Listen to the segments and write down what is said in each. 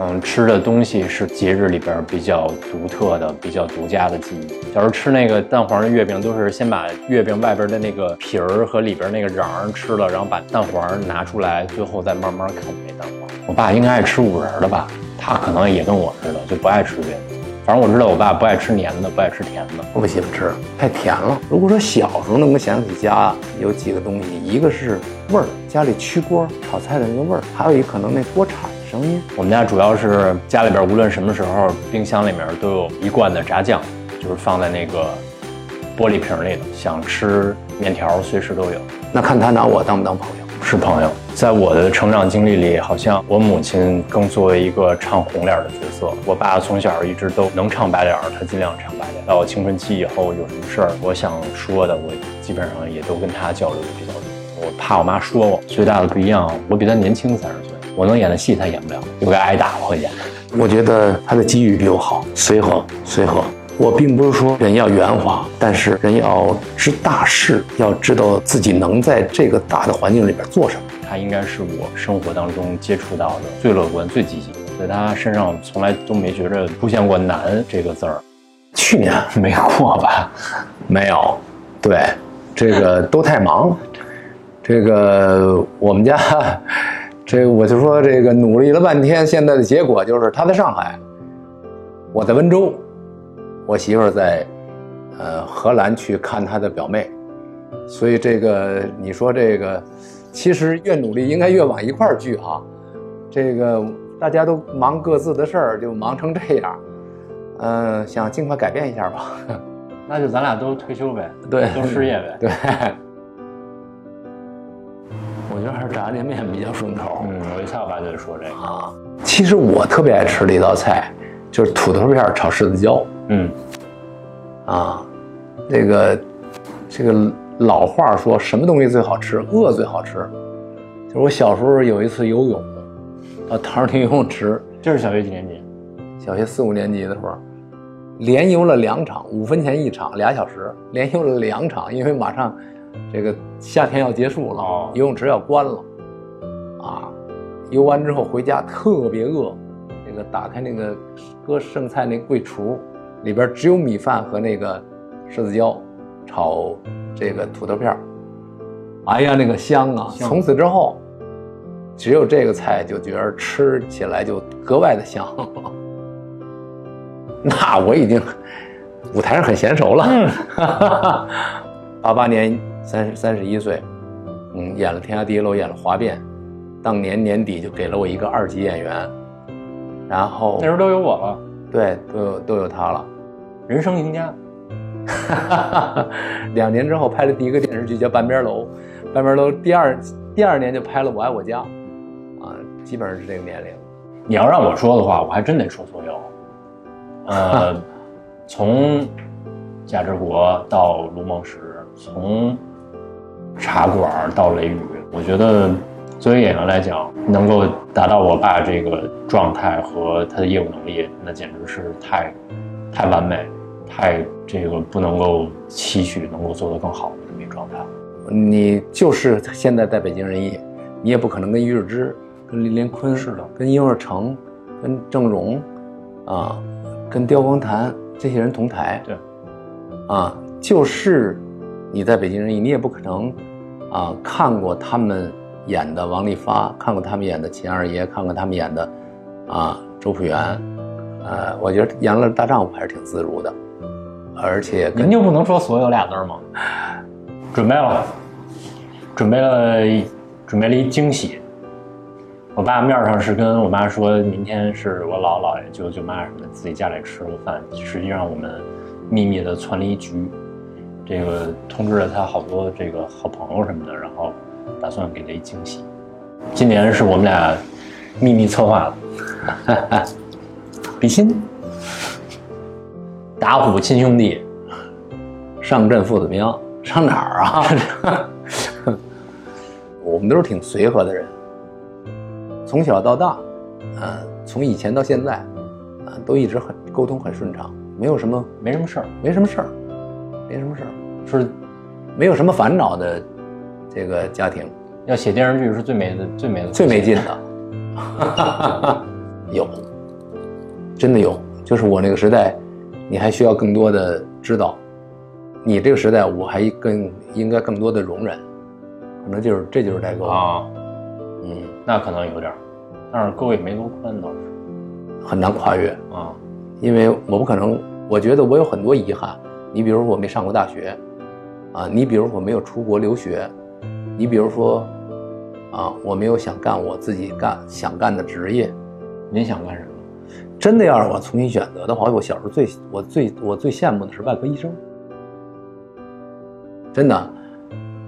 嗯，吃的东西是节日里边比较独特的、比较独家的记忆。小时候吃那个蛋黄的月饼，都是先把月饼外边的那个皮儿和里边那个瓤吃了，然后把蛋黄拿出来，最后再慢慢啃那蛋黄。我爸应该爱吃五仁的吧？他可能也跟我似的，就不爱吃月饼。反正我知道我爸不爱吃黏的，不爱吃甜的。不喜欢吃，太甜了。如果说小时候能够想起家有几个东西，一个是味儿，家里曲锅炒菜的那个味儿，还有一可能那锅铲声音。我们家主要是家里边无论什么时候，冰箱里面都有一罐的炸酱，就是放在那个玻璃瓶里的，想吃面条随时都有。那看他拿我当不当朋友？是朋友，在我的成长经历里，好像我母亲更作为一个唱红脸的角色。我爸从小一直都能唱白脸，他尽量唱白脸。到我青春期以后，有什么事儿我想说的，我基本上也都跟他交流的比较多。我怕我妈说我。最大的不一样，我比她年轻三十岁，我能演的戏她演不了，又该挨打我会演。我觉得她的机遇比我好，随和随和。我并不是说人要圆滑，但是人要知大势，要知道自己能在这个大的环境里边做什么。他应该是我生活当中接触到的最乐观、最积极的，在他身上从来都没觉着出现过难这个字儿。去年没过吧？没有，对，这个都太忙。这个我们家，这我就说这个努力了半天，现在的结果就是他在上海，我在温州。我媳妇儿在，呃，荷兰去看她的表妹，所以这个你说这个，其实越努力应该越往一块儿聚哈。这个大家都忙各自的事儿，就忙成这样，嗯，想尽快改变一下吧。那就咱俩都退休呗，对，都失业呗。对。炸酱面比较顺口。嗯，我一下我爸就得说这个啊。其实我特别爱吃的一道菜，就是土豆片炒柿子椒。嗯，啊，这个这个老话说什么东西最好吃？饿最好吃。就是我小时候有一次游泳，到唐人街游泳池，这是小学几年级？小学四五年级的时候，连游了两场，五分钱一场，俩小时，连游了两场，因为马上这个夏天要结束了，游泳池要关了，啊，游完之后回家特别饿，那个打开那个搁剩菜那柜橱。里边只有米饭和那个柿子椒炒这个土豆片哎呀，那个香啊！从此之后，只有这个菜就觉得吃起来就格外的香。那我已经舞台上很娴熟了。八八年三十三十一岁，嗯，演了《天下第一楼》，演了《哗变》，当年年底就给了我一个二级演员，然后那时候都有我了。对，都有都有他了，人生赢家。两年之后拍了第一个电视剧叫《半边楼》，《半边楼》第二第二年就拍了《我爱我家》，啊，基本上是这个年龄。你要让我说的话，我还真得说所有。呃，从贾志国到卢梦石，从茶馆到雷雨，我觉得。作为演员来讲，能够达到我爸这个状态和他的业务能力，那简直是太，太完美，太这个不能够期许能够做得更好的这么一个状态。你就是现在在北京人艺，你也不可能跟于日之、跟林连坤似的，跟殷若成、跟郑荣，啊，跟刁光谈这些人同台。对，啊，就是你在北京人艺，你也不可能，啊，看过他们。演的王利发看过他们演的秦二爷，看过他们演的，啊，周朴园，呃，我觉得演了大丈夫还是挺自如的，而且您就不能说所有俩字吗？准备了，准备了，准备了一惊喜。我爸面上是跟我妈说明天是我姥姥爷、舅舅妈什么的自己家里吃个饭，实际上我们秘密的攒了一局，这个通知了他好多这个好朋友什么的，然后。打算给他一惊喜，今年是我们俩秘密策划的，比心，打虎亲兄弟，上阵父子兵，上哪儿啊？我们都是挺随和的人，从小到大，嗯，从以前到现在，啊，都一直很沟通很顺畅，没有什么没什么事儿，没什么事儿，没什么事儿，是。没有什么烦恼的。这个家庭要写电视剧是最没的、最没的、最没劲的，有。真的有，就是我那个时代，你还需要更多的知道，你这个时代我还更应该更多的容忍，可能就是这就是代沟啊，嗯，那可能有点儿，但是沟也没多宽倒是。很难跨越，啊，因为我不可能，我觉得我有很多遗憾。你比如说我没上过大学，啊，你比如我没有出国留学，你比如说，啊，我没有想干我自己干想干的职业。您想干什么？真的要让我重新选择的话，我小时候最我最我最羡慕的是外科医生。真的，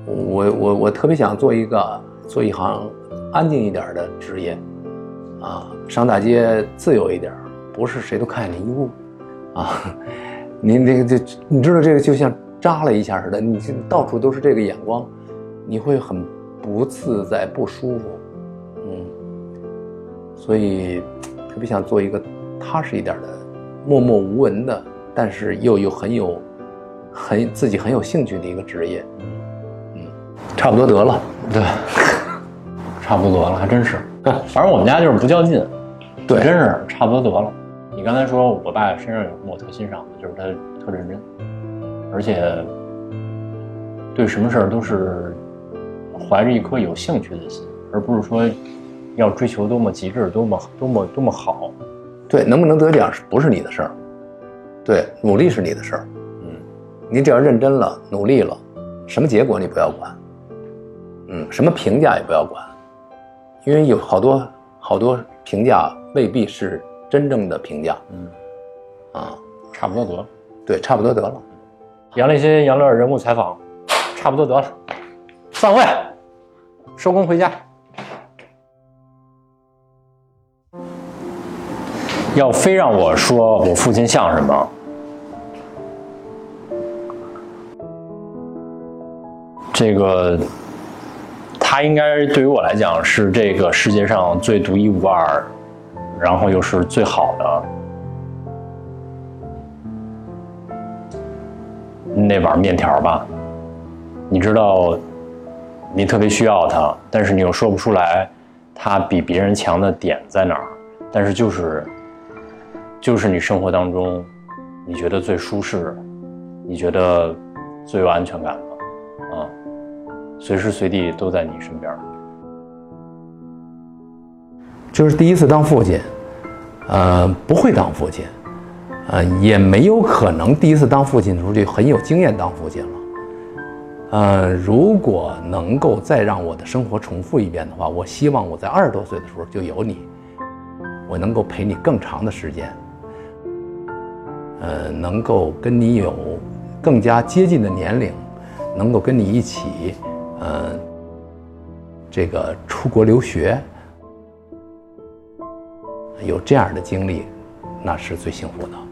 我我我特别想做一个做一行安静一点的职业，啊，上大街自由一点，不是谁都看见你衣物，啊，您这个这你知道这个就像扎了一下似的，你到处都是这个眼光，你会很不自在不舒服，嗯，所以特别想做一个踏实一点的、默默无闻的，但是又有很有很自己很有兴趣的一个职业，嗯，差不多得了，对，差不多得了，还真是。反正我们家就是不较劲，对真是差不多得了。你刚才说我爸身上有什么我特欣赏的，就是他特认真，而且对什么事儿都是怀着一颗有兴趣的心，而不是说要追求多么极致、多么多么多么好。对，能不能得奖是不是你的事儿？对，努力是你的事儿。嗯，你只要认真了，努力了，什么结果你不要管，嗯，什么评价也不要管，因为有好多好多评价未必是真正的评价，嗯，啊，差不多得了。对，差不多得了。杨立新、杨乐人物采访，差不多得了，散会，收工回家。要非让我说我父亲像什么，这个他应该对于我来讲是这个世界上最独一无二，然后又是最好的那碗面条吧。你知道，你特别需要它，但是你又说不出来，它比别人强的点在哪儿。但是就是，就是你生活当中，你觉得最舒适，你觉得最有安全感的，啊，随时随地都在你身边。就是第一次当父亲，呃，不会当父亲，呃，也没有可能第一次当父亲的时候就很有经验当父亲了。呃，如果能够再让我的生活重复一遍的话，我希望我在二十多岁的时候就有你，我能够陪你更长的时间，呃，能够跟你有更加接近的年龄，能够跟你一起，呃，这个出国留学。有这样的经历，那是最幸福的。